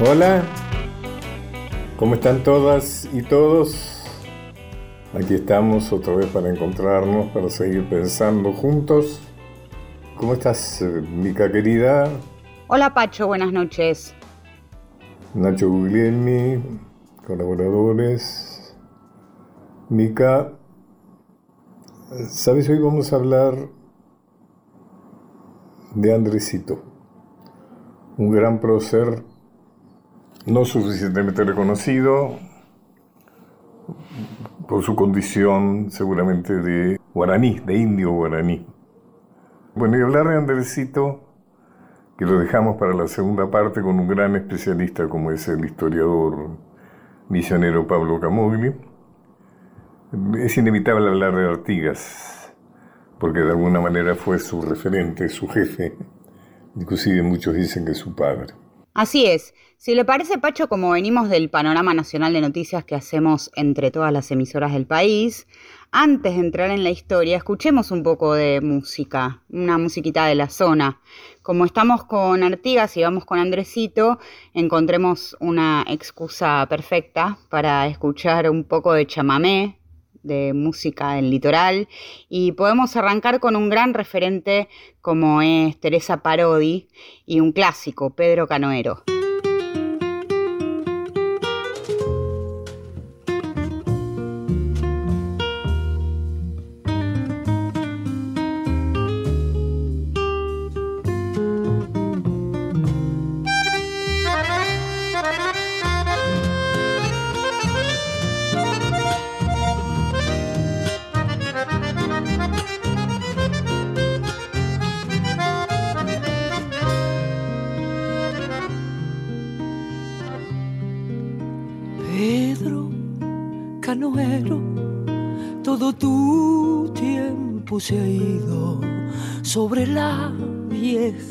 Hola, ¿cómo están todas y todos? Aquí estamos otra vez para encontrarnos, para seguir pensando juntos. ¿Cómo estás, Mica querida? Hola Pacho, buenas noches. Nacho Guglielmi, colaboradores. Mica, ¿sabes? Hoy vamos a hablar de Andresito, un gran prócer no suficientemente reconocido por su condición seguramente de guaraní, de indio guaraní. Bueno, y hablar de Andresito, que lo dejamos para la segunda parte con un gran especialista como es el historiador misionero Pablo Camogli, es inevitable hablar de Artigas, porque de alguna manera fue su referente, su jefe, inclusive muchos dicen que su padre. Así es. Si le parece, Pacho, como venimos del panorama nacional de noticias que hacemos entre todas las emisoras del país, antes de entrar en la historia, escuchemos un poco de música, una musiquita de la zona. Como estamos con Artigas y vamos con Andresito, encontremos una excusa perfecta para escuchar un poco de chamamé, de música del litoral y podemos arrancar con un gran referente como es Teresa Parodi y un clásico, Pedro Canoero.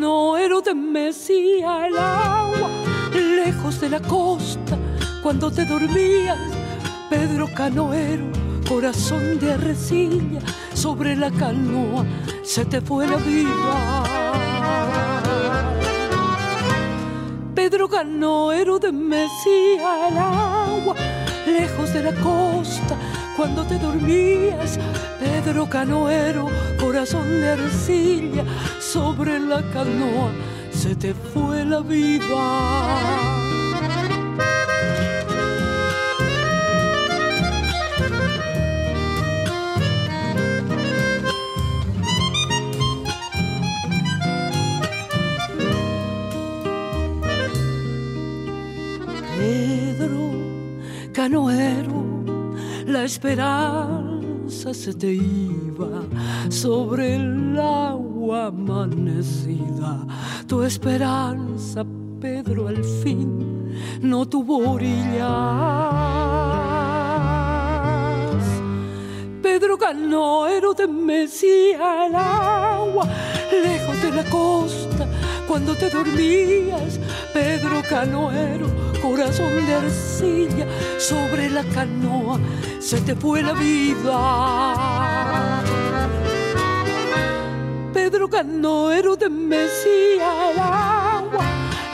Pedro Canoero te mecía el agua lejos de la costa cuando te dormías. Pedro Canoero, corazón de arrecilla, sobre la canoa se te fue la vida. Pedro Canoero te mecía el agua lejos de la costa cuando te dormías. Pedro Canoero, corazón de arcilla, sobre la canoa se te fue la vida. Canoero, la esperanza se te iba sobre el agua amanecida. Tu esperanza, Pedro, al fin no tuvo orillas. Pedro canoero te mecía el agua lejos de la costa cuando te dormías. Pedro canoero, corazón de arcilla, sobre la canoa se te fue la vida. Pedro Canoero de Mesía el agua,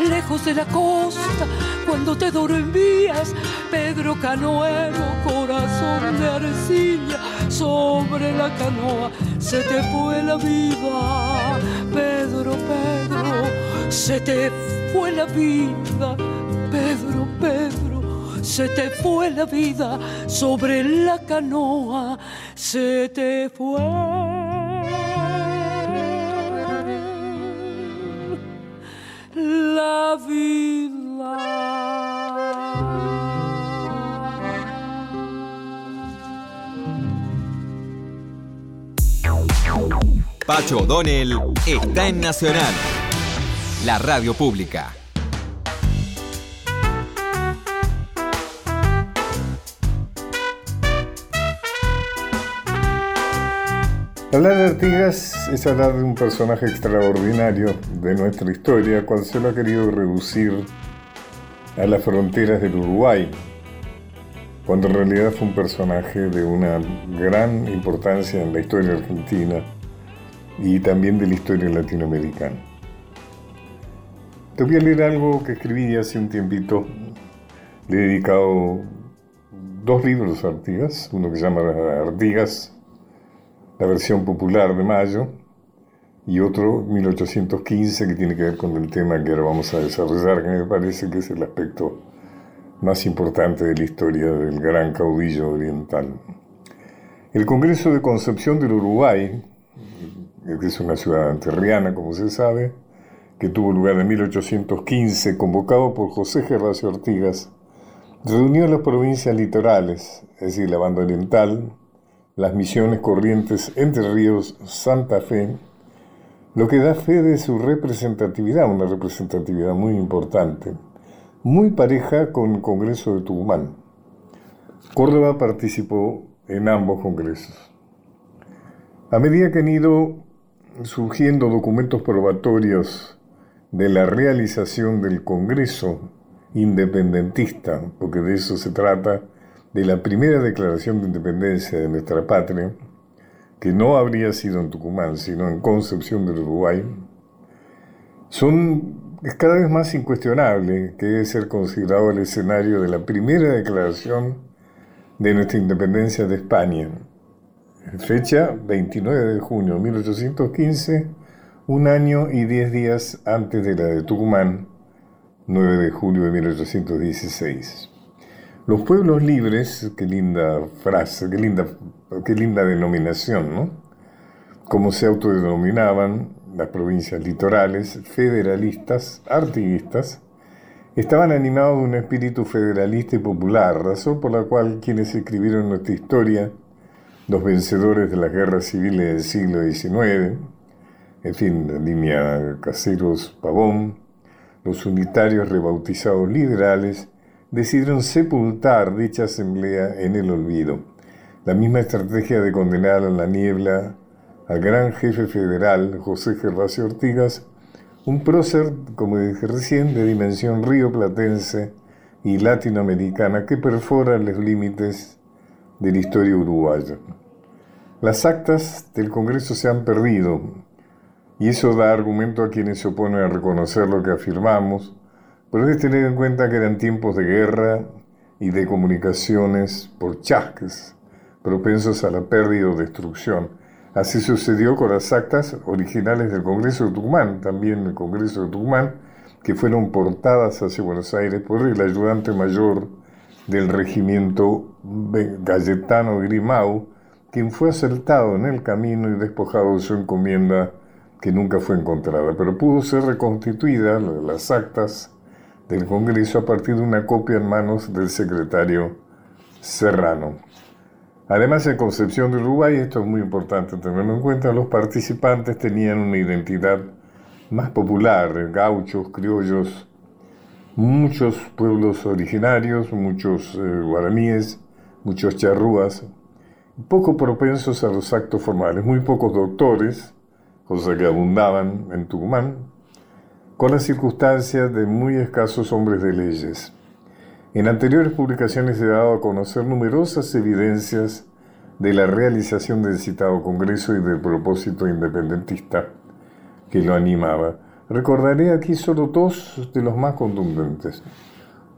lejos de la costa, cuando te dormías. Pedro Canoero, corazón de arcilla, sobre la canoa se te fue la vida. Pedro, Pedro, se te fue la vida. Pedro, Pedro, se te fue la vida sobre la canoa, se te fue. la vida. Pacho O'Donnell está en Nacional, la radio pública. Hablar de Artigas es hablar de un personaje extraordinario de nuestra historia, cual se lo ha querido reducir a las fronteras del Uruguay, cuando en realidad fue un personaje de una gran importancia en la historia argentina y también de la historia latinoamericana. Te voy a leer algo que escribí hace un tiempito. Le he dedicado dos libros a Artigas, uno que se llama Artigas, la versión popular de Mayo, y otro 1815 que tiene que ver con el tema que ahora vamos a desarrollar, que me parece que es el aspecto más importante de la historia del gran caudillo oriental. El Congreso de Concepción del Uruguay, que es una ciudad anterriana, como se sabe, que tuvo lugar en 1815, convocado por José Gervasio Ortigas, reunió las provincias litorales, es decir, la banda oriental, las misiones corrientes Entre Ríos, Santa Fe, lo que da fe de su representatividad, una representatividad muy importante, muy pareja con el Congreso de Tucumán. Córdoba participó en ambos congresos. A medida que han ido surgiendo documentos probatorios de la realización del Congreso independentista, porque de eso se trata, de la primera declaración de independencia de nuestra patria, que no habría sido en Tucumán, sino en Concepción del Uruguay, es cada vez más incuestionable que debe ser considerado el escenario de la primera declaración de nuestra independencia de España, fecha 29 de junio de 1815, un año y diez días antes de la de Tucumán, 9 de julio de 1816. Los pueblos libres, qué linda frase, qué linda, qué linda denominación, ¿no? Como se autodenominaban las provincias litorales, federalistas, artiguistas, estaban animados de un espíritu federalista y popular, razón por la cual quienes escribieron nuestra historia, los vencedores de las guerras civiles del siglo XIX, en fin, la línea Caseros Pavón, los unitarios rebautizados liberales, decidieron sepultar dicha asamblea en el olvido. La misma estrategia de condenar a la niebla al gran jefe federal José Gervasio Ortigas, un prócer, como dije recién, de dimensión rioplatense y latinoamericana que perfora los límites de la historia uruguaya. Las actas del Congreso se han perdido y eso da argumento a quienes se oponen a reconocer lo que afirmamos, pero es tener en cuenta que eran tiempos de guerra y de comunicaciones por chasques, propensos a la pérdida o destrucción. Así sucedió con las actas originales del Congreso de Tucumán, también el Congreso de Tucumán, que fueron portadas hacia Buenos Aires por el ayudante mayor del regimiento Galletano Grimau, quien fue asaltado en el camino y despojado de su encomienda que nunca fue encontrada, pero pudo ser reconstituida las actas del Congreso a partir de una copia en manos del secretario Serrano. Además, en Concepción de Uruguay, esto es muy importante tenerlo en cuenta, los participantes tenían una identidad más popular, gauchos, criollos, muchos pueblos originarios, muchos eh, guaraníes, muchos charrúas, poco propensos a los actos formales, muy pocos doctores, cosa que abundaban en Tucumán, con las circunstancias de muy escasos hombres de leyes. En anteriores publicaciones he dado a conocer numerosas evidencias de la realización del citado Congreso y del propósito independentista que lo animaba. Recordaré aquí solo dos de los más contundentes.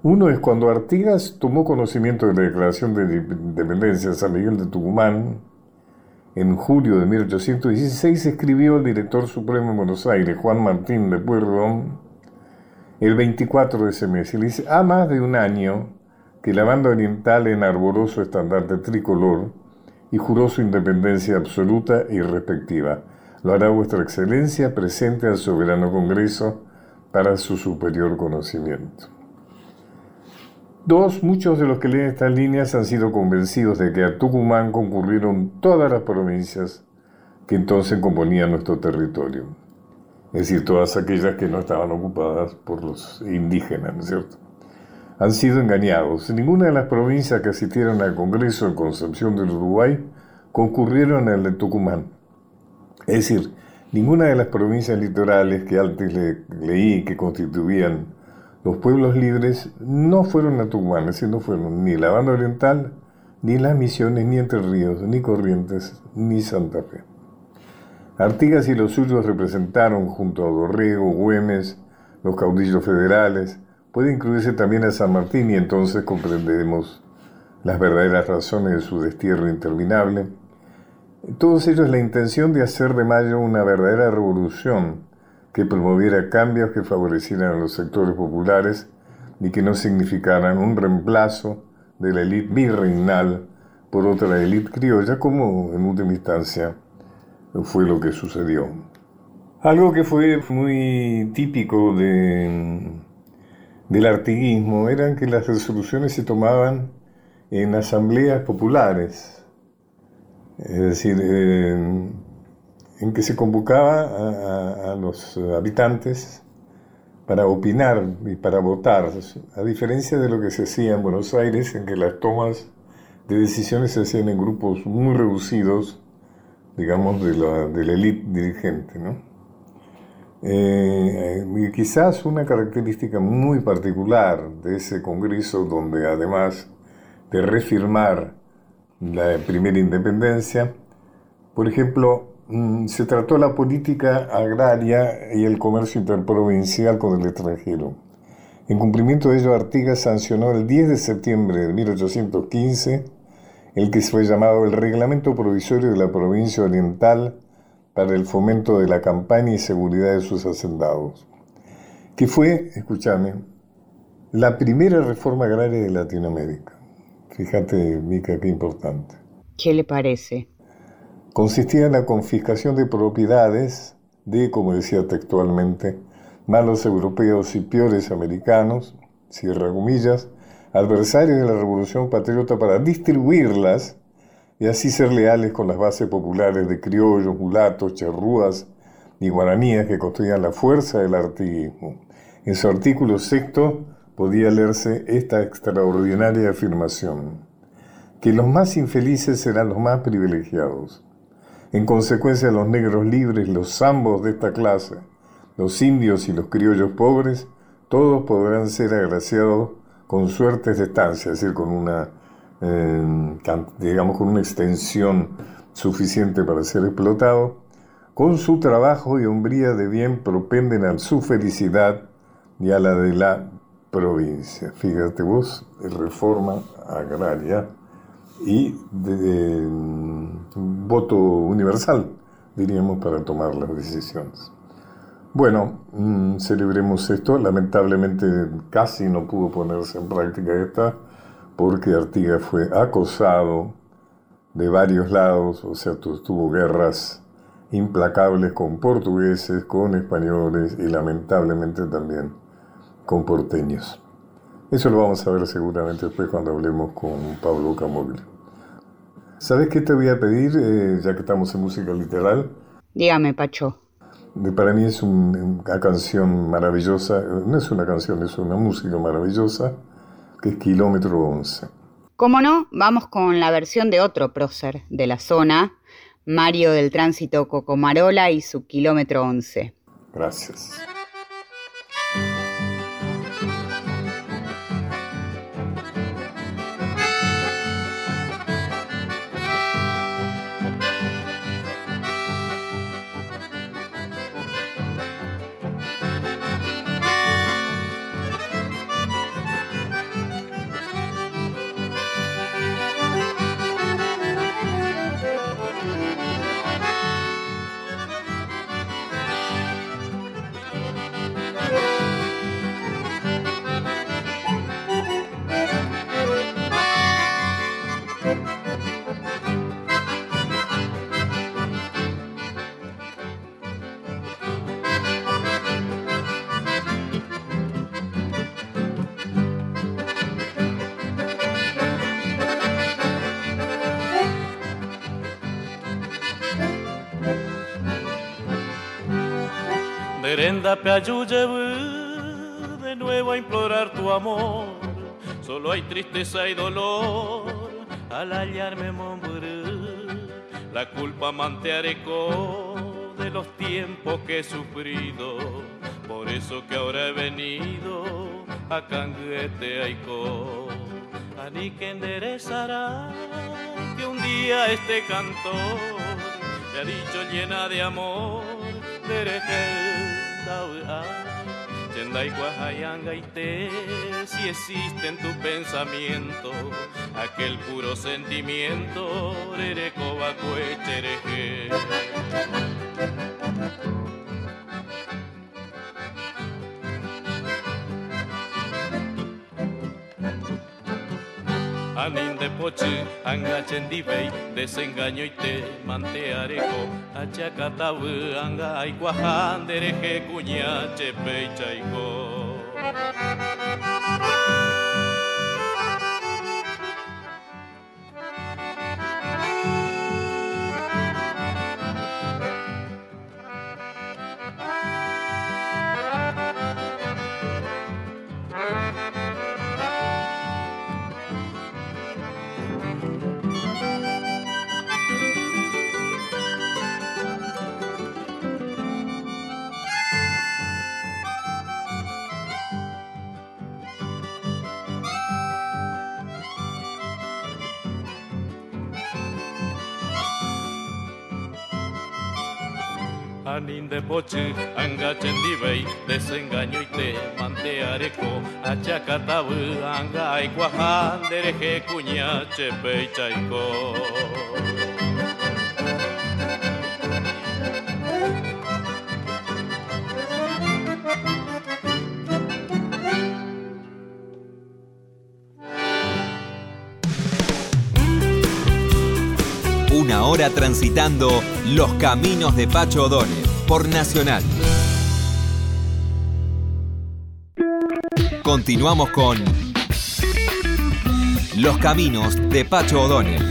Uno es cuando Artigas tomó conocimiento de la Declaración de Independencia de San Miguel de Tucumán en julio de 1816 escribió el director supremo de Buenos Aires, Juan Martín de Pueyrredón, el 24 de ese mes. Le dice, ha más de un año que la banda oriental enarboró su estandarte tricolor y juró su independencia absoluta y respectiva. Lo hará vuestra excelencia presente al soberano Congreso para su superior conocimiento. Dos, muchos de los que leen estas líneas han sido convencidos de que a Tucumán concurrieron todas las provincias que entonces componían nuestro territorio. Es decir, todas aquellas que no estaban ocupadas por los indígenas, ¿no es cierto? Han sido engañados. Ninguna de las provincias que asistieron al Congreso en Concepción del Uruguay concurrieron al de Tucumán. Es decir, ninguna de las provincias litorales que antes le, leí que constituían los pueblos libres no fueron a Tucumán, es fueron ni la banda oriental, ni las misiones, ni Entre Ríos, ni Corrientes, ni Santa Fe. Artigas y los suyos representaron junto a Dorrego, Güemes, los caudillos federales, puede incluirse también a San Martín y entonces comprenderemos las verdaderas razones de su destierro interminable. Todos ellos la intención de hacer de Mayo una verdadera revolución que promoviera cambios que favorecieran a los sectores populares y que no significaran un reemplazo de la élite virreinal por otra élite criolla, como en última instancia fue lo que sucedió. Algo que fue muy típico de, del artiguismo eran que las resoluciones se tomaban en asambleas populares, es decir, en que se convocaba a, los habitantes para opinar y para votar, a diferencia de lo que se hacía en Buenos Aires, en que las tomas de decisiones se hacían en grupos muy reducidos, digamos, de la, de la élite dirigente. ¿no? Eh, y quizás una característica muy particular de ese Congreso, donde además de refirmar la primera independencia, por ejemplo, se trató la política agraria y el comercio interprovincial con el extranjero. En cumplimiento de ello, Artigas sancionó el 10 de septiembre de 1815 el que fue llamado el Reglamento Provisorio de la Provincia Oriental para el fomento de la campaña y seguridad de sus hacendados, que fue, escúchame, la primera reforma agraria de Latinoamérica. Fíjate, Mica, qué importante. ¿Qué le parece? Consistía en la confiscación de propiedades de, como decía textualmente, malos europeos y peores americanos, cierra comillas, adversarios de la Revolución Patriota para distribuirlas y así ser leales con las bases populares de criollos, mulatos, charrúas y guaraníes que construían la fuerza del artiguismo. En su artículo sexto podía leerse esta extraordinaria afirmación, que los más infelices serán los más privilegiados. En consecuencia, los negros libres, los zambos de esta clase, los indios y los criollos pobres, todos podrán ser agraciados con suertes de estancia, es decir, con una digamos con una extensión suficiente para ser explotado, con su trabajo y hombría de bien propenden a su felicidad y a la de la provincia. Fíjate vos, reforma agraria y de, voto universal, diríamos, para tomar las decisiones. Bueno, mm, celebremos esto. Lamentablemente casi no pudo ponerse en práctica esta porque Artigas fue acosado de varios lados, o sea, tuvo guerras implacables con portugueses, con españoles y lamentablemente también con porteños. Eso lo vamos a ver seguramente después cuando hablemos con Pablo Camogli. ¿Sabes qué te voy a pedir, eh, ya que estamos en música literal? Dígame, Pacho. Para mí es una canción maravillosa, no es una canción, es una música maravillosa que es kilómetro 11. Como no, vamos con la versión de otro prócer de la zona, Mario del Tránsito Cocomarola y su kilómetro 11. Gracias. De nuevo a implorar tu amor. Solo hay tristeza y dolor al hallarme morir. La culpa mantearé con de los tiempos que he sufrido, por eso que ahora he venido a Canguete Aiko. A ni que enderezará que un día este cantor me ha dicho llena de amor, Chendai te si existe en tu pensamiento aquel puro sentimiento, Rerecoba Cuechereje. Anin de poche, angachen dibei, desengaño y te mantearejo, achacatabu, anga aikuajan, dereje cuña, chepe Anin de poche, angachen dibei, desengaño y te manteareco, achacatabu, anga y cuajan, dereje cuña, chepe y chaico. Una hora transitando los caminos de Pacho O'Donnell por Nacional. Continuamos con Los caminos de Pacho O'Donnell.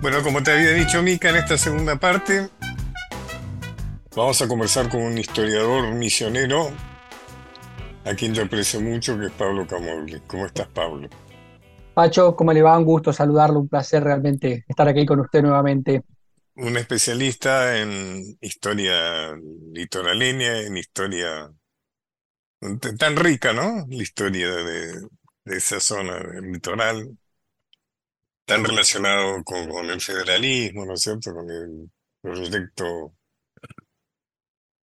Bueno, como te había dicho Mica en esta segunda parte, vamos a conversar con un historiador misionero a quien yo aprecio mucho, que es Pablo Camorli. ¿Cómo estás, Pablo? Pacho, ¿cómo le va? Un gusto saludarlo, un placer realmente estar aquí con usted nuevamente. Un especialista en historia litoraleña, en historia tan rica, ¿no? La historia de, esa zona del litoral, tan relacionado con, el federalismo, ¿no es cierto? Con el proyecto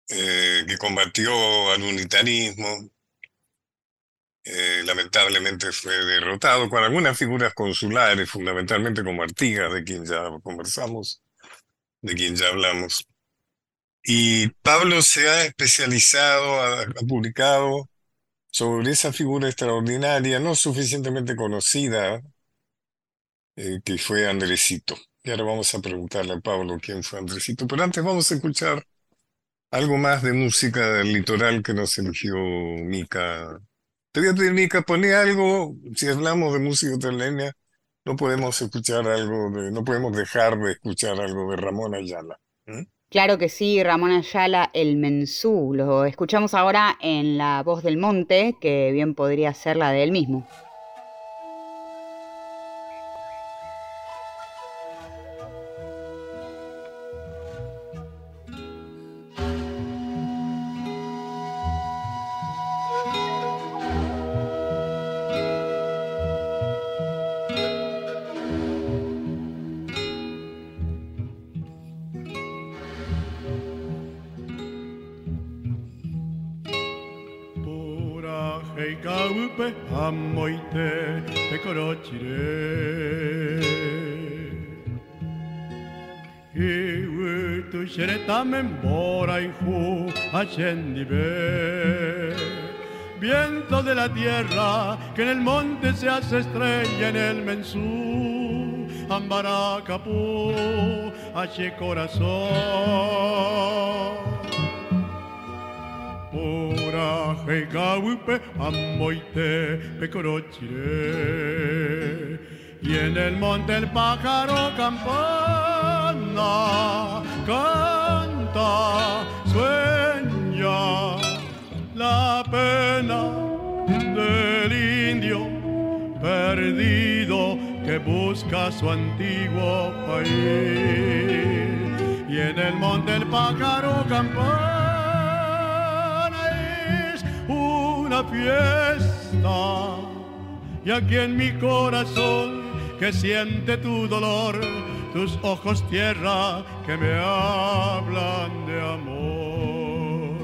eh, que combatió al unitarismo, eh, lamentablemente fue derrotado con algunas figuras consulares, fundamentalmente como Artigas, de quien ya conversamos, de quien ya hablamos. Y Pablo se ha especializado, ha, publicado sobre esa figura extraordinaria, no suficientemente conocida, eh, que fue Andresito. Y ahora vamos a preguntarle a Pablo quién fue Andresito, pero antes vamos a escuchar algo más de música del litoral que nos eligió Mica te voy a pedir, Mica, poné algo, si hablamos de música italiana, no podemos escuchar algo de, no podemos dejar de escuchar algo de Ramón Ayala. Claro que sí, Ramón Ayala, el mensú. Lo escuchamos ahora en La Voz del Monte, que bien podría ser la de él mismo. Viento de la tierra que en el monte se hace estrella en el mensú. Ambaracapú, hache corazón. Y en el monte el pájaro campana canta, sueña la pena del indio perdido que busca su antiguo país. Y en el monte el pájaro campana fiesta. Y aquí en mi corazón que siente tu dolor, tus ojos tierra que me hablan de amor.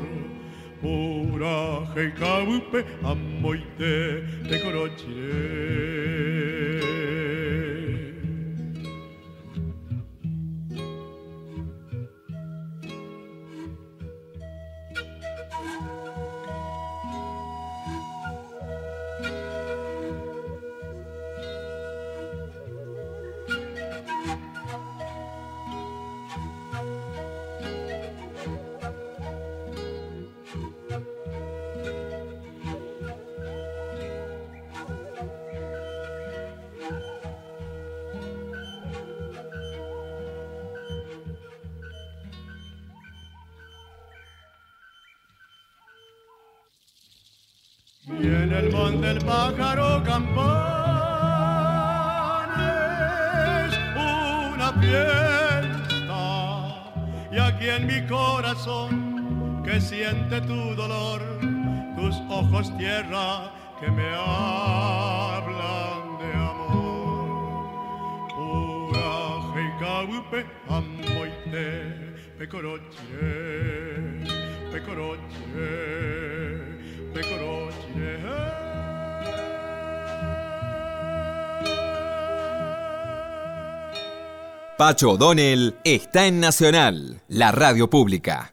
Pura heikaupe amoite te corochiré. Y en el monte el pájaro campana es una fiesta. Y aquí en mi corazón que siente tu dolor, tus ojos tierra que me hablan de amor. Pura heikaupe amoite pecoroche, pecoroche. Pacho O'Donnell está en Nacional, la radio pública.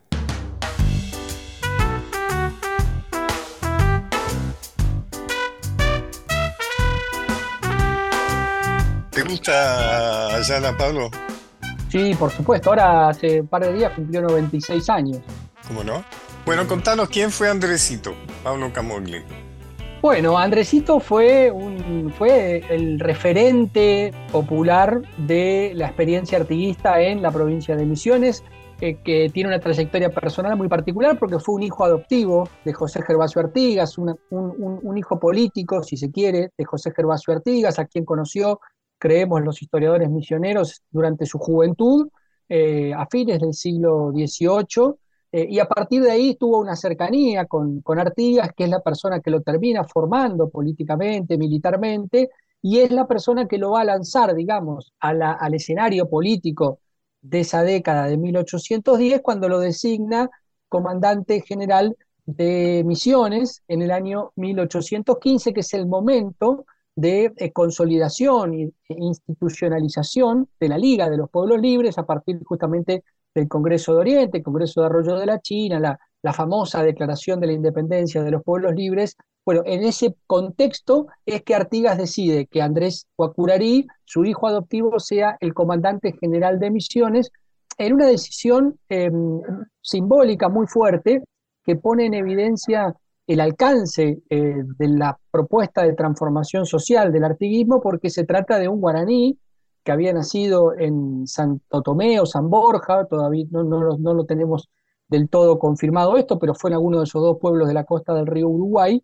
¿Te gusta Ayala, Pablo? Sí, por supuesto. Ahora hace un par de días cumplió 96 años. ¿Cómo no? Bueno, contanos quién fue Andresito, Pablo Camogli. Bueno, Andresito fue, un, fue el referente popular de la experiencia artiguista en la provincia de Misiones, eh, que tiene una trayectoria personal muy particular porque fue un hijo adoptivo de José Gervasio Artigas, un, hijo político, si se quiere, de José Gervasio Artigas, a quien conoció, creemos los historiadores misioneros, durante su juventud, eh, a fines del siglo XVIII eh, y a partir de ahí tuvo una cercanía con, con Artigas, que es la persona que lo termina formando políticamente, militarmente, y es la persona que lo va a lanzar, digamos, al escenario político de esa década de 1810, cuando lo designa comandante general de misiones en el año 1815, que es el momento de eh, consolidación e institucionalización de la Liga de los Pueblos Libres a partir justamente del Congreso de Oriente, el Congreso de Arroyo de la China, la, famosa Declaración de la Independencia de los Pueblos Libres. Bueno, en ese contexto es que Artigas decide que Andrés Guacurarí, su hijo adoptivo, sea el comandante general de misiones, en una decisión em, simbólica muy fuerte que pone en evidencia el alcance eh, de la propuesta de transformación social del artiguismo, porque se trata de un guaraní que había nacido en Santo Tomé o San Borja, todavía no, no, lo tenemos del todo confirmado esto, pero fue en alguno de esos dos pueblos de la costa del río Uruguay,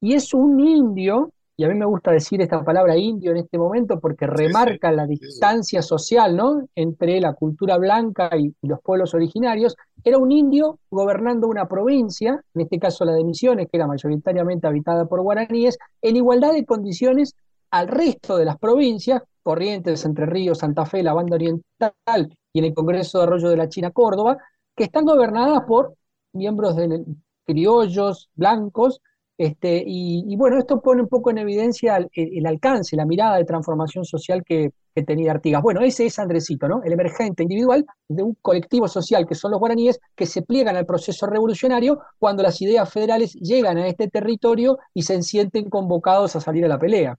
y es un indio, y a mí me gusta decir esta palabra indio en este momento porque remarca la distancia social ¿no? entre la cultura blanca y, y, los pueblos originarios, era un indio gobernando una provincia, en este caso la de Misiones, que era mayoritariamente habitada por guaraníes, en igualdad de condiciones al resto de las provincias, Corrientes, Entre Ríos, Santa Fe, la Banda Oriental y en el Congreso de Arroyo de la China, Córdoba, que están gobernadas por miembros de criollos, blancos, este, y, bueno, esto pone un poco en evidencia el, alcance, la mirada de transformación social que, tenía Artigas. Bueno, ese es Andresito, ¿no? El emergente individual de un colectivo social que son los guaraníes que se pliegan al proceso revolucionario cuando las ideas federales llegan a este territorio y se sienten convocados a salir a la pelea.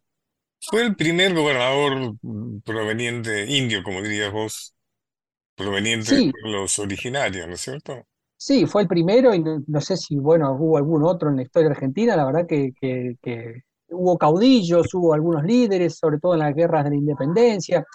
Fue el primer gobernador mm, proveniente, indio, como dirías vos, proveniente de los originarios, ¿no es cierto? Sí, fue el primero y no, sé si, bueno, hubo algún otro en la historia argentina, la verdad que, hubo caudillos, hubo algunos líderes, sobre todo en las guerras de la independencia,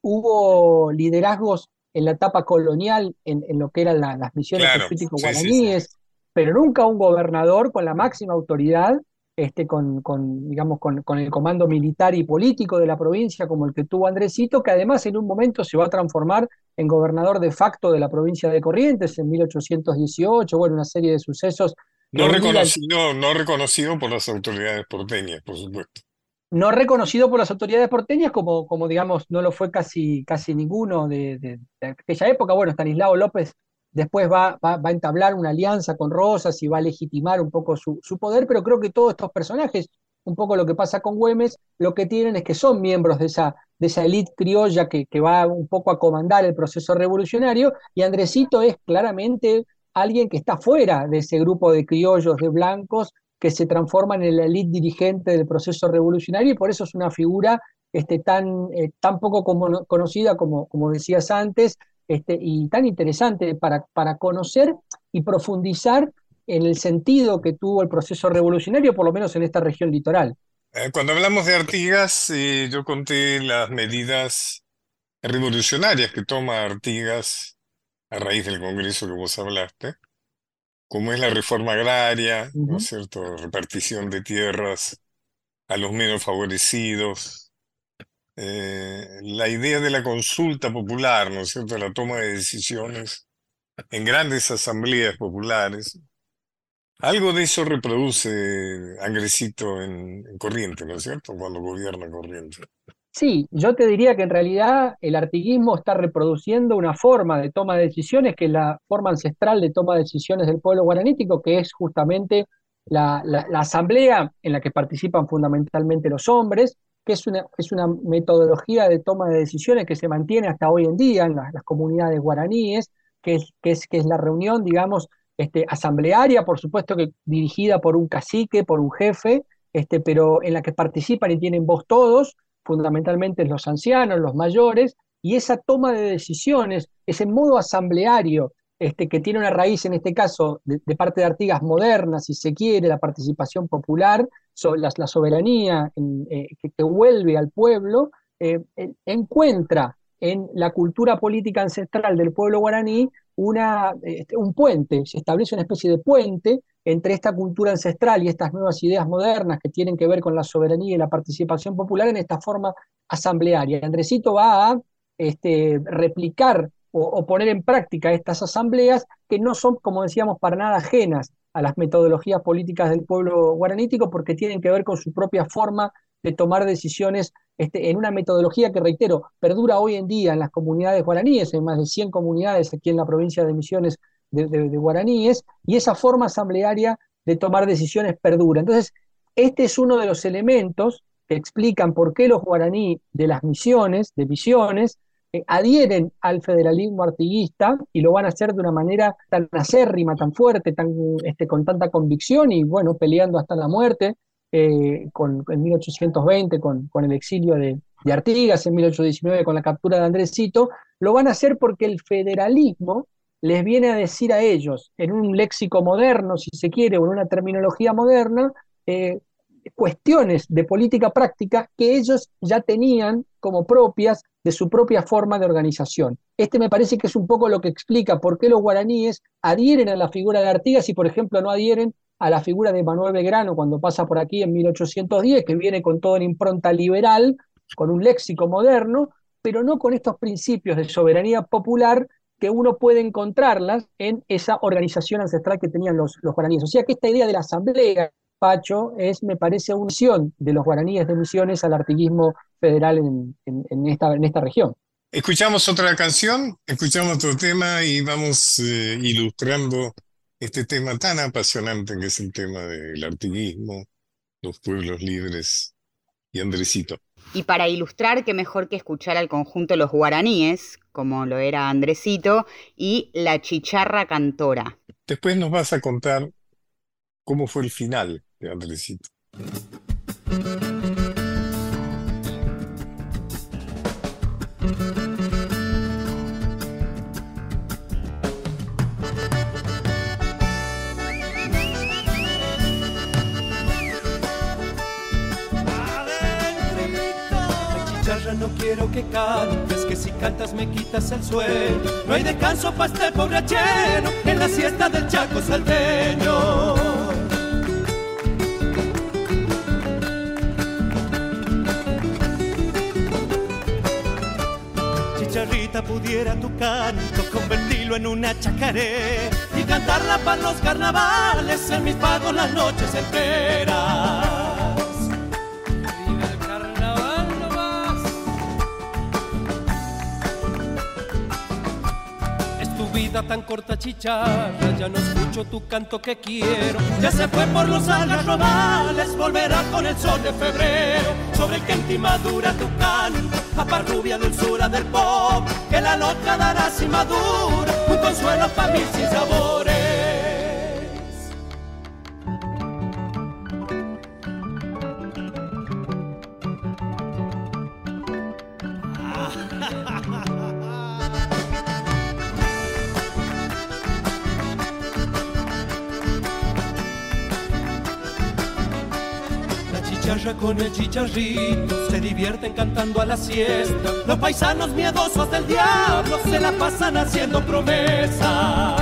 hubo liderazgos en la etapa colonial, en, lo que eran las misiones políticos guaraníes, pero nunca un gobernador con la máxima autoridad, este, con, con digamos, con, con, el comando militar y político de la provincia como el que tuvo Andresito, que además en un momento se va a transformar en gobernador de facto de la provincia de Corrientes en 1818, bueno, una serie de sucesos. No reconocido, no reconocido por las autoridades porteñas, por supuesto no reconocido por las autoridades porteñas como, como digamos, no lo fue casi, casi ninguno de, de, aquella época. Bueno, Stanislao López después va, va, a entablar una alianza con Rosas y va a legitimar un poco su, su, poder, pero creo que todos estos personajes, un poco lo que pasa con Güemes, lo que tienen es que son miembros de esa, de esa élite criolla que, que va un poco a comandar el proceso revolucionario, y Andresito es claramente alguien que está fuera de ese grupo de criollos, de blancos, que se transforman en la élite dirigente del proceso revolucionario y por eso es una figura este, tan, eh, tan poco conocida como, como decías antes este, y tan interesante para, para conocer y profundizar en el sentido que tuvo el proceso revolucionario, por lo menos en esta región litoral. Eh, cuando hablamos de Artigas, eh, yo conté las medidas revolucionarias que toma Artigas a raíz del Congreso que vos hablaste como es la reforma agraria, ¿no es cierto? Repartición de tierras a los menos favorecidos, eh, la idea de la consulta popular, ¿no es cierto? La toma de decisiones en grandes asambleas populares. Algo de eso reproduce Angrecito en, en Corriente, ¿no es cierto? Cuando gobierna Corriente. Sí, yo te diría que en realidad el artiguismo está reproduciendo una forma de toma de decisiones, que es la forma ancestral de toma de decisiones del pueblo guaranítico, que es justamente la, asamblea en la que participan fundamentalmente los hombres, es una, es una metodología de toma de decisiones que se mantiene hasta hoy en día en las, comunidades guaraníes, que es, que, es, que es la reunión, digamos, este, asamblearia, por supuesto que dirigida por un cacique, por un jefe, este, pero en la que participan y tienen voz todos, fundamentalmente los ancianos, los mayores, y esa toma de decisiones, ese modo asambleario este, que tiene una raíz, en este caso, de, parte de Artigas modernas, si se quiere, la participación popular, la, soberanía eh, que, vuelve al pueblo, eh, encuentra en la cultura política ancestral del pueblo guaraní una, este, un puente, se establece una especie de puente entre esta cultura ancestral y estas nuevas ideas modernas que tienen que ver con la soberanía y la participación popular en esta forma asamblearia. Andresito va a este, replicar o, poner en práctica estas asambleas que no son, como decíamos, para nada ajenas a las metodologías políticas del pueblo guaranítico porque tienen que ver con su propia forma de tomar decisiones este, en una metodología que, reitero, perdura hoy en día en las comunidades guaraníes, en más de 100 comunidades aquí en la provincia de Misiones de, guaraníes, y esa forma asamblearia de tomar decisiones perdura. Entonces, este es uno de los elementos que explican por qué los guaraní de las misiones, de misiones, eh, adhieren al federalismo artiguista y lo van a hacer de una manera tan acérrima, tan fuerte, este, con tanta convicción y bueno, peleando hasta la muerte, eh, con, en 1820 con, con el exilio de, de, Artigas, en 1819 con la captura de Andresito, lo van a hacer porque el federalismo les viene a decir a ellos, en un léxico moderno, si se quiere, o en una terminología moderna, eh, cuestiones de política práctica que ellos ya tenían como propias de su propia forma de organización. Este me parece que es un poco lo que explica por qué los guaraníes adhieren a la figura de Artigas y, por ejemplo, no adhieren a la figura de Manuel Belgrano cuando pasa por aquí en 1810, que viene con toda una impronta liberal, con un léxico moderno, pero no con estos principios de soberanía popular que uno puede encontrarlas en esa organización ancestral que tenían los, los guaraníes. O sea que esta idea de la asamblea, Pacho, es, me parece, una unción de los guaraníes de Misiones al artiguismo federal en, en, esta, en esta región. Escuchamos otra canción, escuchamos otro tema y vamos eh, ilustrando este tema tan apasionante que es el tema del artiguismo, los pueblos libres y Andresito. Y para ilustrar, qué mejor que escuchar al conjunto Los Guaraníes, como lo era Andresito, y La Chicharra Cantora. Después nos vas a contar cómo fue el final de Andresito. no quiero que cantes, que si cantas me quitas el sueño. No hay descanso para este pobre en la siesta del Chaco salteño. Chicharrita pudiera tu canto convertirlo en una chacaré y cantarla para los carnavales en mis pagos las noches enteras. Tan corta chicharra, ya no escucho tu canto que quiero. Ya se fue por los algarrobales, volverá con el sol de febrero, sobre el que madura tu canto, a rubia dulzura del pop, que la loca dará sin madura, un consuelo para mí sin con el chicharrito se divierten cantando a la siesta. Los paisanos miedosos del diablo se la pasan haciendo promesas.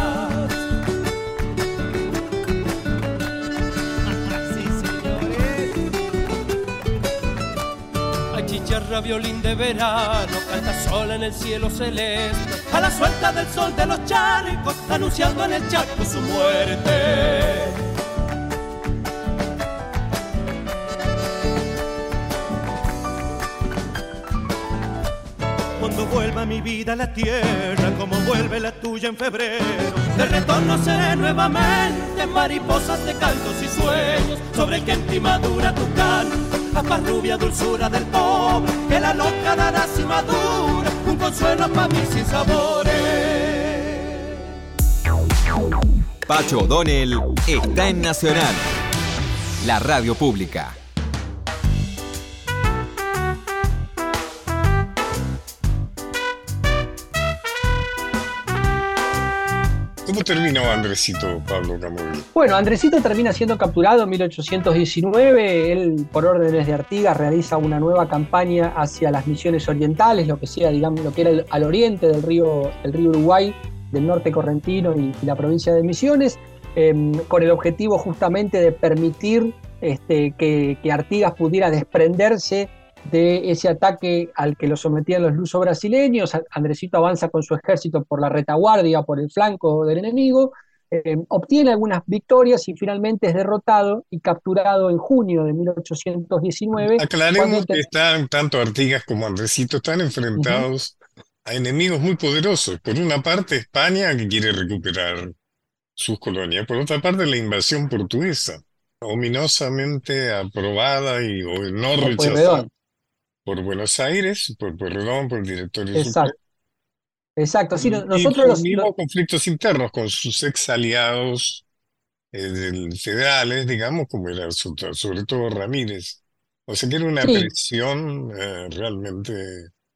Hay chicharra, violín de verano, canta sola en el cielo celeste, a la suelta del sol de los charcos, anunciando en el chaco su muerte. Mi vida a la tierra como vuelve la tuya en febrero. De retorno seré nuevamente mariposas de cantos y sueños sobre el que en madura tu canto. A rubia dulzura del pobre, que la loca dará si madura, un consuelo para mí sin sabores. Pacho O'Donnell está en Nacional, la radio pública. ¿Cómo terminó Andresito, Pablo Camuy? Bueno, Andresito termina siendo capturado en 1819. Él, por órdenes de Artigas, realiza una nueva campaña hacia las misiones orientales, lo que sea, digamos, lo que era al oriente del río, el río Uruguay, del norte correntino y, la provincia de Misiones, em, con el objetivo justamente de permitir este, que Artigas pudiera desprenderse de ese ataque al que lo sometían los lusos brasileños. Andresito avanza con su ejército por la retaguardia, por el flanco del enemigo, eh, obtiene algunas victorias y finalmente es derrotado y capturado en junio de 1819. Aclaremos que están tanto Artigas como Andresito están enfrentados a enemigos muy poderosos. Por una parte España que quiere recuperar sus colonias, por otra parte la invasión portuguesa, ominosamente aprobada y no rechazada por Buenos Aires, por perdón, por el directorio Exacto. Exacto, sí, nosotros y los, conflictos internos con sus ex aliados eh, federales, digamos, como era sobre todo Ramírez. O sea que era una presión eh, realmente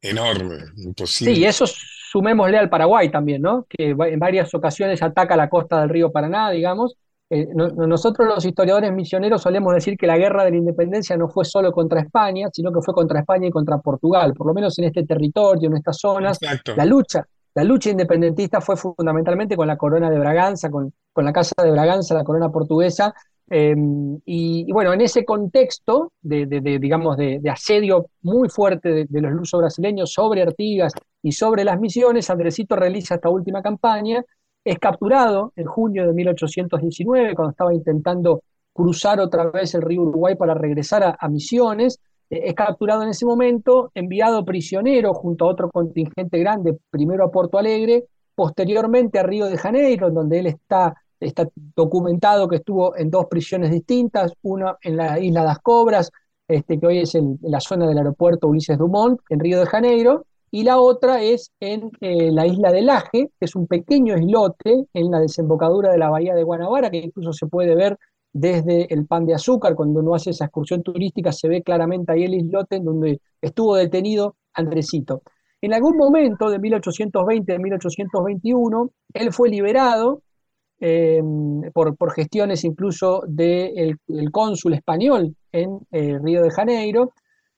enorme, imposible. Sí, eso sumémosle al Paraguay también, ¿no? Que en varias ocasiones ataca la costa del río Paraná, digamos, eh, nosotros los historiadores misioneros solemos decir que la guerra de la independencia no fue solo contra España, sino que fue contra España y contra Portugal, por lo menos en este territorio, en estas zonas. La lucha, la lucha independentista fue fundamentalmente con la corona de Braganza, con, con la casa de Braganza, la corona portuguesa. Em, y, bueno, en ese contexto de, digamos, de, asedio muy fuerte de, los lusos brasileños sobre Artigas y sobre las misiones, Andresito realiza esta última campaña es capturado en junio de 1819, cuando estaba intentando cruzar otra vez el río Uruguay para regresar a, Misiones. Eh, es capturado en ese momento, enviado prisionero junto a otro contingente grande, primero a Porto Alegre, posteriormente a Río de Janeiro, donde él está, está documentado que estuvo en dos prisiones distintas, una en la isla de las Cobras, este, que hoy es la zona del aeropuerto Ulises Dumont, en Río de Janeiro, y la otra es en eh, la isla de Laje, que es un pequeño islote en la desembocadura de la bahía de Guanabara, que incluso se puede ver desde el pan de azúcar, cuando uno hace esa excursión turística, se ve claramente ahí el islote en donde estuvo detenido Andresito. En algún momento de 1820 1821, él fue liberado em, por, gestiones incluso del cónsul español en eh, Río de Janeiro,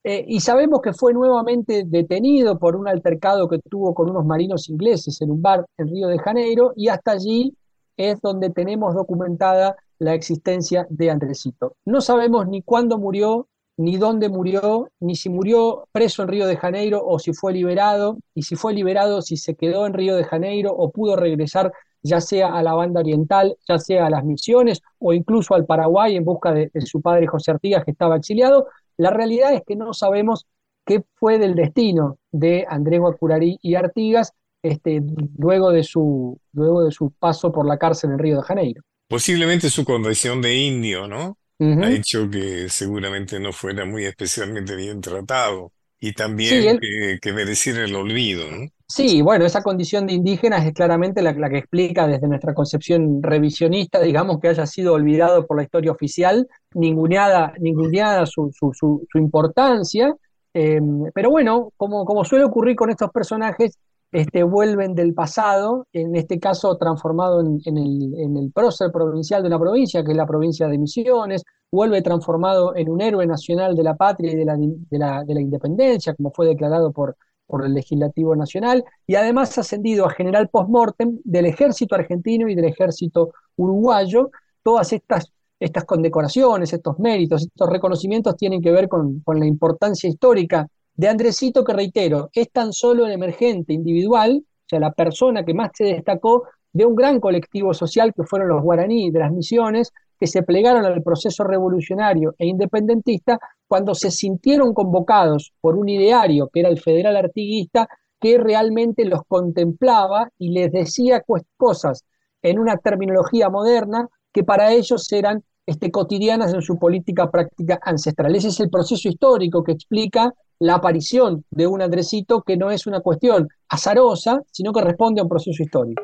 Eh, y sabemos que fue nuevamente detenido por un altercado que tuvo con unos marinos ingleses en un bar en Río de Janeiro y hasta allí es donde tenemos documentada la existencia de Andresito. No sabemos ni cuándo murió, ni dónde murió, ni si murió preso en Río de Janeiro o si fue liberado, y si fue liberado, si se quedó en Río de Janeiro o pudo regresar ya sea a la banda oriental, ya sea a las misiones o incluso al Paraguay en busca de, su padre José Artigas que estaba exiliado. La realidad es que no sabemos qué fue del destino de Andrés Guacurarí y Artigas este, luego, de su, luego de su paso por la cárcel en Río de Janeiro. Posiblemente su condición de indio, ¿no? Ha hecho que seguramente no fuera muy especialmente bien tratado y también que, mereciera el olvido, ¿no? Sí, bueno, esa condición de indígenas es claramente la, que explica desde nuestra concepción revisionista, digamos, que haya sido olvidado por la historia oficial, ninguneada, ninguneada su, su, importancia, em, pero bueno, como, como suele ocurrir con estos personajes, este, vuelven del pasado, en este caso transformado en, el, prócer provincial de una provincia, que es la provincia de Misiones, vuelve transformado en un héroe nacional de la patria y de la, de la, independencia, como fue declarado por, por el legislativo nacional, y además ascendido a general post-mortem del ejército argentino y del ejército uruguayo. Todas estas, estas condecoraciones, estos méritos, estos reconocimientos tienen que ver con, con la importancia histórica de Andresito, que reitero, es tan solo el emergente individual, o sea, la persona que más se destacó de un gran colectivo social que fueron los guaraní de las misiones, que se plegaron al proceso revolucionario e independentista cuando se sintieron convocados por un ideario que era el federal artiguista, que realmente los contemplaba y les decía cosas en una terminología moderna que para ellos eran este, cotidianas en su política práctica ancestral. Ese es el proceso histórico que explica la aparición de un Andresito que no es una cuestión azarosa, sino que responde a un proceso histórico.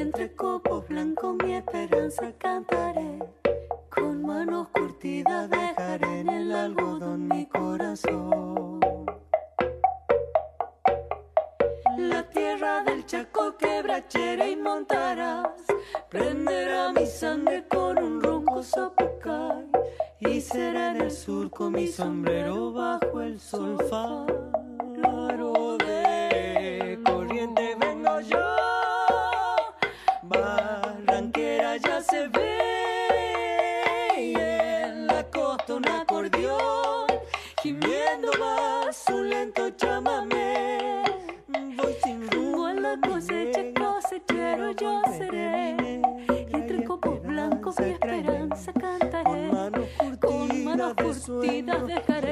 entre copos blancos mi esperanza cantaré con manos curtidas dejaré en el algodón mi corazón la tierra del Chaco quebrachera y montarás. Prenderá mi sangre con un ronco zapucay. Y será en el surco mi sombrero bajo el sol curtidas dejaré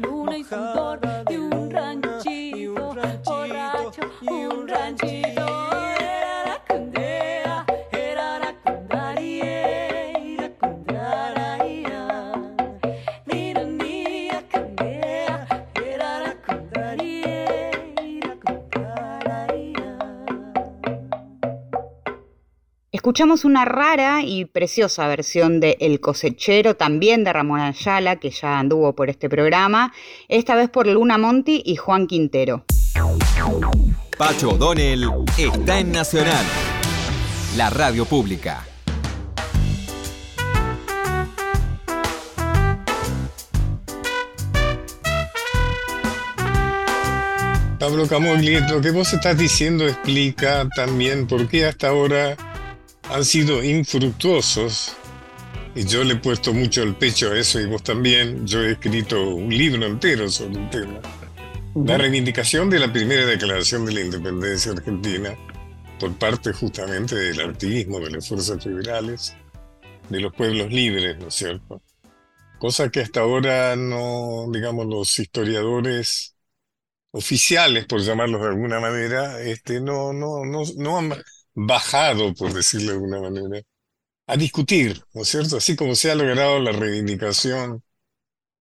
luna y sudor. Escuchamos una rara y preciosa versión de El cosechero, también de Ramón Ayala, que ya anduvo por este programa, esta vez por Luna Monti y Juan Quintero. Pacho O'Donnell está en Nacional, la radio pública. Pablo Camogli, lo que vos estás diciendo explica también por qué hasta ahora han sido infructuosos. Y yo le he puesto mucho el pecho a eso y vos también. Yo he escrito un libro entero sobre el tema. La reivindicación de la primera declaración de la independencia argentina por parte justamente del artiguismo de las fuerzas federales, de los pueblos libres, ¿no es cierto? Cosa que hasta ahora no, digamos, los historiadores oficiales, por llamarlos de alguna manera, este, no, no, no, no han bajado, por decirlo de alguna manera, a discutir, ¿no es cierto? Así como se ha logrado la reivindicación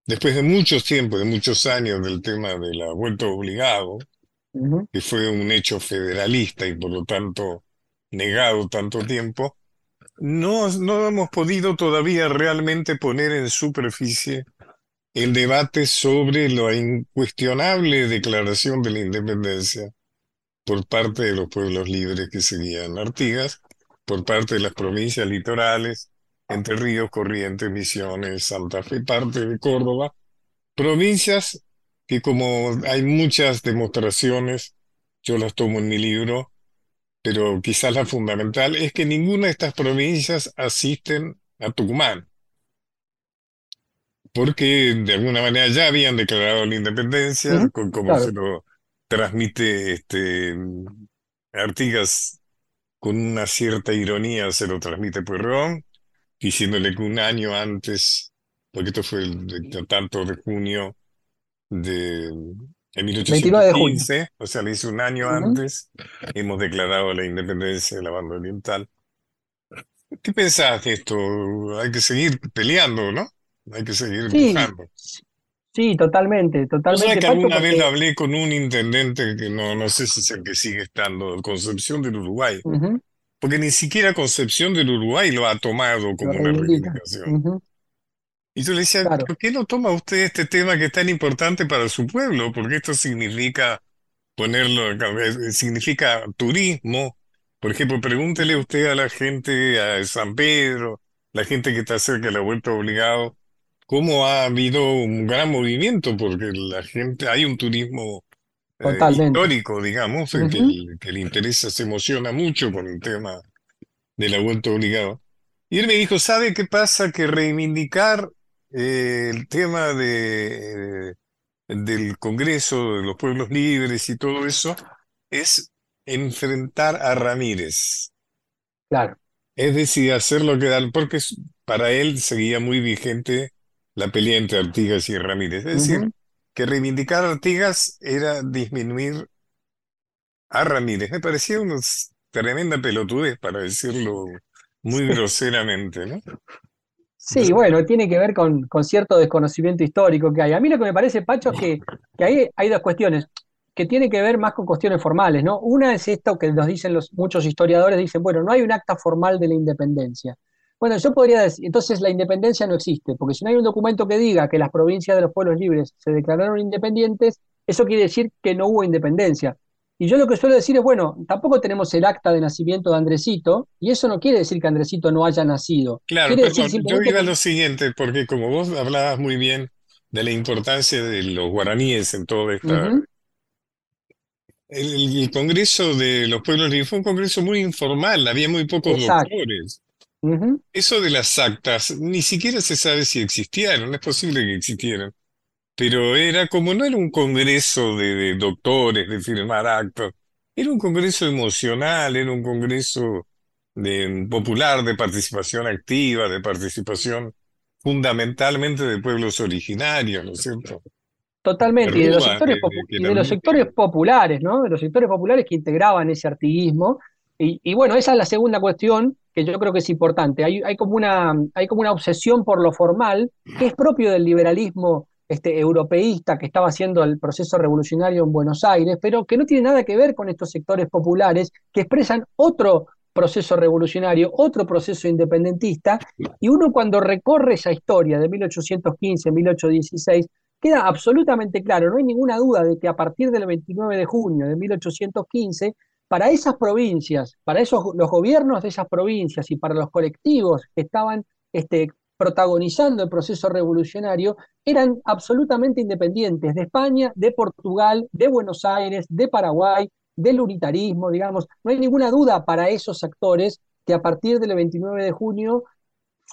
después de muchos tiempos, de muchos años del tema del aborto obligado, que fue un hecho federalista y por lo tanto negado tanto tiempo, no, no hemos podido todavía realmente poner en superficie el debate sobre la incuestionable declaración de la independencia por parte de los pueblos libres que seguían Artigas, por parte de las provincias litorales, Entre Ríos, Corrientes, Misiones, Santa Fe, parte de Córdoba, provincias que como hay muchas demostraciones, yo las tomo en mi libro, pero quizás la fundamental es que ninguna de estas provincias asisten a Tucumán porque de alguna manera ya habían declarado la independencia, con como se lo transmite este, Artigas con una cierta ironía, se lo transmite Puerrón, diciéndole que un año antes, porque esto fue el, tanto de junio de, 1815, o sea, le dice un año antes, hemos declarado la independencia de la banda oriental. ¿Qué pensás de esto? Hay que seguir peleando, ¿no? Hay que seguir sí. Sí, totalmente, totalmente. que alguna vez hablé con un intendente que no, no sé si es el que sigue estando, Concepción del Uruguay, porque ni siquiera Concepción del Uruguay lo ha tomado como una reivindicación. Y yo le decía, ¿por qué no toma usted este tema que es tan importante para su pueblo? Porque esto significa ponerlo, significa turismo. Por ejemplo, pregúntele usted a la gente, a San Pedro, la gente que está cerca de la vuelta obligado, cómo ha habido un gran movimiento, porque la gente, hay un turismo eh, histórico, digamos, que, le interesa, se emociona mucho con el tema de la vuelta obligada. Y él me dijo, ¿sabe qué pasa? Que reivindicar eh, el tema de, del Congreso de los Pueblos Libres y todo eso es enfrentar a Ramírez. Claro. Es decir, hacer lo que dan, porque para él seguía muy vigente la pelea entre Artigas y Ramírez. Es decir, que reivindicar a Artigas era disminuir a Ramírez. Me parecía una tremenda pelotudez, para decirlo muy groseramente, ¿no? Sí, bueno, tiene que ver con, con, cierto desconocimiento histórico que hay. A mí lo que me parece, Pacho, es que, que ahí hay dos cuestiones que tienen que ver más con cuestiones formales, ¿no? Una es esto que nos dicen los, muchos historiadores, dicen, bueno, no hay un acta formal de la independencia. Bueno, yo podría decir, entonces la independencia no existe, porque si no hay un documento que diga que las provincias de los pueblos libres se declararon independientes, eso quiere decir que no hubo independencia. Y yo lo que suelo decir es, bueno, tampoco tenemos el acta de nacimiento de Andresito, y eso no quiere decir que Andresito no haya nacido. Claro, yo iba a lo siguiente, porque como vos hablabas muy bien de la importancia de los guaraníes en todo esto. el, Congreso de los Pueblos Libres fue un congreso muy informal, había muy pocos doctores. Eso de las actas, ni siquiera se sabe si existieron, es posible que existieran, pero era como no era un congreso de, doctores, de firmar actos, era un congreso emocional, era un congreso de, popular, de participación activa, de participación fundamentalmente de pueblos originarios, ¿no es cierto? Totalmente, y de los sectores, de los sectores populares, ¿no? De los sectores populares que integraban ese artiguismo. Y, bueno, esa es la segunda cuestión que yo creo que es importante. Hay, hay, como una, hay como una obsesión por lo formal, que es propio del liberalismo este, europeísta que estaba haciendo el proceso revolucionario en Buenos Aires, pero que no tiene nada que ver con estos sectores populares que expresan otro proceso revolucionario, otro proceso independentista, y uno cuando recorre esa historia de 1815, 1816, queda absolutamente claro, no hay ninguna duda de que a partir del 29 de junio de 1815, para esas provincias, para esos, los gobiernos de esas provincias y para los colectivos que estaban este, protagonizando el proceso revolucionario, eran absolutamente independientes de España, de Portugal, de Buenos Aires, de Paraguay, del unitarismo, digamos. No hay ninguna duda para esos actores que a partir del 29 de junio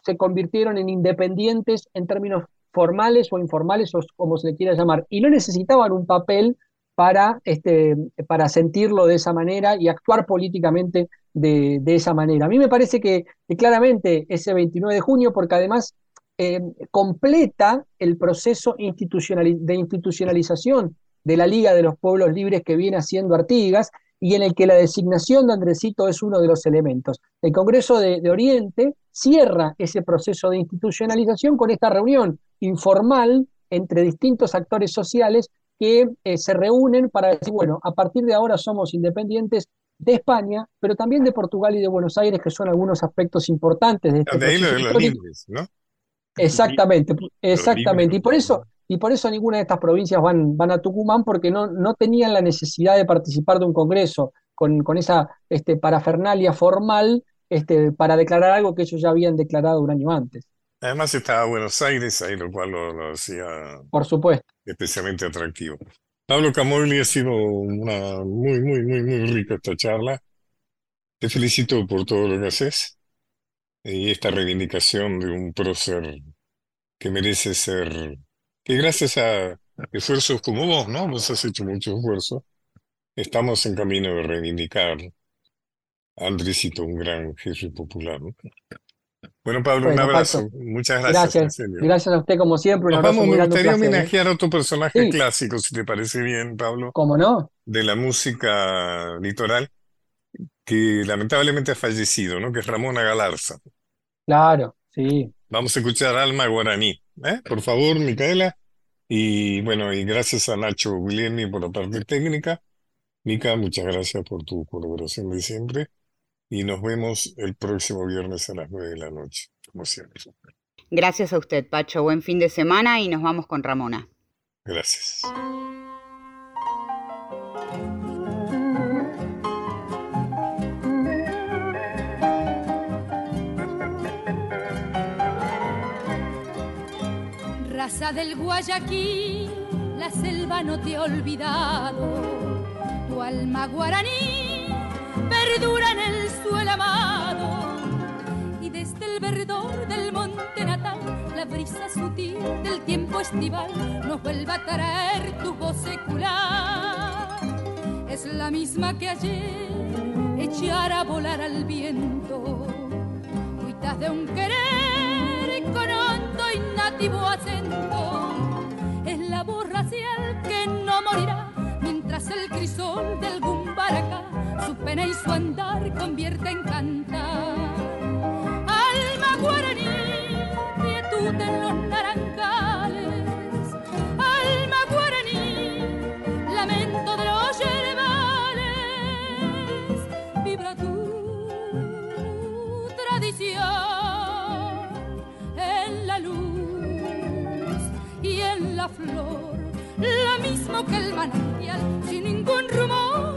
se convirtieron en independientes en términos formales o informales o como se le quiera llamar, y no necesitaban un papel para, este, para sentirlo de esa manera y actuar políticamente de, esa manera. A mí me parece que, claramente ese 29 de junio, porque además eh, completa el proceso de institucionalización de la Liga de los Pueblos Libres que viene haciendo Artigas y en el que la designación de Andresito es uno de los elementos. El Congreso de, Oriente cierra ese proceso de institucionalización con esta reunión informal entre distintos actores sociales que eh, se reúnen para decir, bueno, a partir de ahora somos independientes de España, pero también de Portugal y de Buenos Aires, que son algunos aspectos importantes de este de ahí de los libres, ¿no? Exactamente, exactamente. Y por eso, y por eso ninguna de estas provincias van, van a Tucumán, porque no, no tenían la necesidad de participar de un congreso con, con esa este, parafernalia formal este, para declarar algo que ellos ya habían declarado un año antes. Además estaba Buenos Aires ahí, lo cual lo, hacía por supuesto. especialmente atractivo. Pablo Camogli, ha sido una muy, muy, muy, muy rica esta charla. Te felicito por todo lo que haces y esta reivindicación de un prócer que merece ser que gracias a esfuerzos como vos, ¿no? Vos has hecho mucho esfuerzo. Estamos en camino de reivindicar a Andresito, un gran jefe popular. Bueno, Pablo, un abrazo. Muchas gracias. Gracias, gracias a usted como siempre. Nos vamos, me gustaría homenajear a otro personaje clásico, si te parece bien, Pablo. ¿Cómo no? De la música litoral, que lamentablemente ha fallecido, ¿no? Que es Ramona Galarza. Claro, sí. Vamos a escuchar Alma Guaraní. ¿eh? Por favor, Micaela. Y bueno, y gracias a Nacho Guglielmi por la parte técnica. Mica, muchas gracias por tu colaboración de siempre. Y nos vemos el próximo viernes a las nueve de la noche, como siempre. Gracias a usted, Pacho. Buen fin de semana y nos vamos con Ramona. Gracias. Raza del Guayaquil, la selva no te ha olvidado. Tu alma guaraní perdura suelo amado. Y desde el verdor del monte natal, la brisa sutil del tiempo estival nos vuelve a traer tu voz secular. Es la misma que ayer echara a volar al viento. Cuitas de un querer con hondo y nativo acento. Es la voz racial que no morirá mientras el crisol del Gumbaracá su pena y su andar convierte en cantar. Alma guaraní, quietud en los naranjales. Alma guaraní, lamento de los yerbales. Vibra tu tradición en la luz y en la flor, lo mismo que el manantial, sin ningún rumor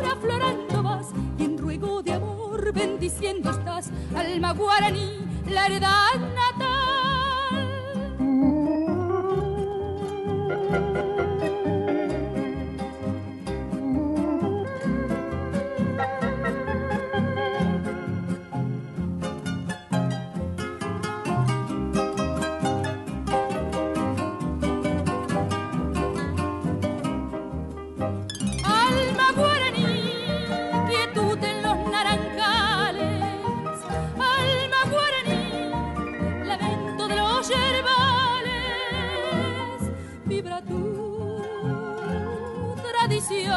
bendiciendo estás, alma guaraní, la heredad natal. En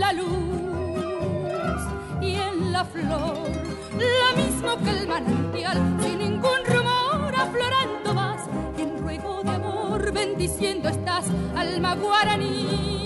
la luz y en la flor. Lo mismo que el manantial, sin ningún rumor aflorando. Y en ruego de amor bendiciendo estás, alma guaraní.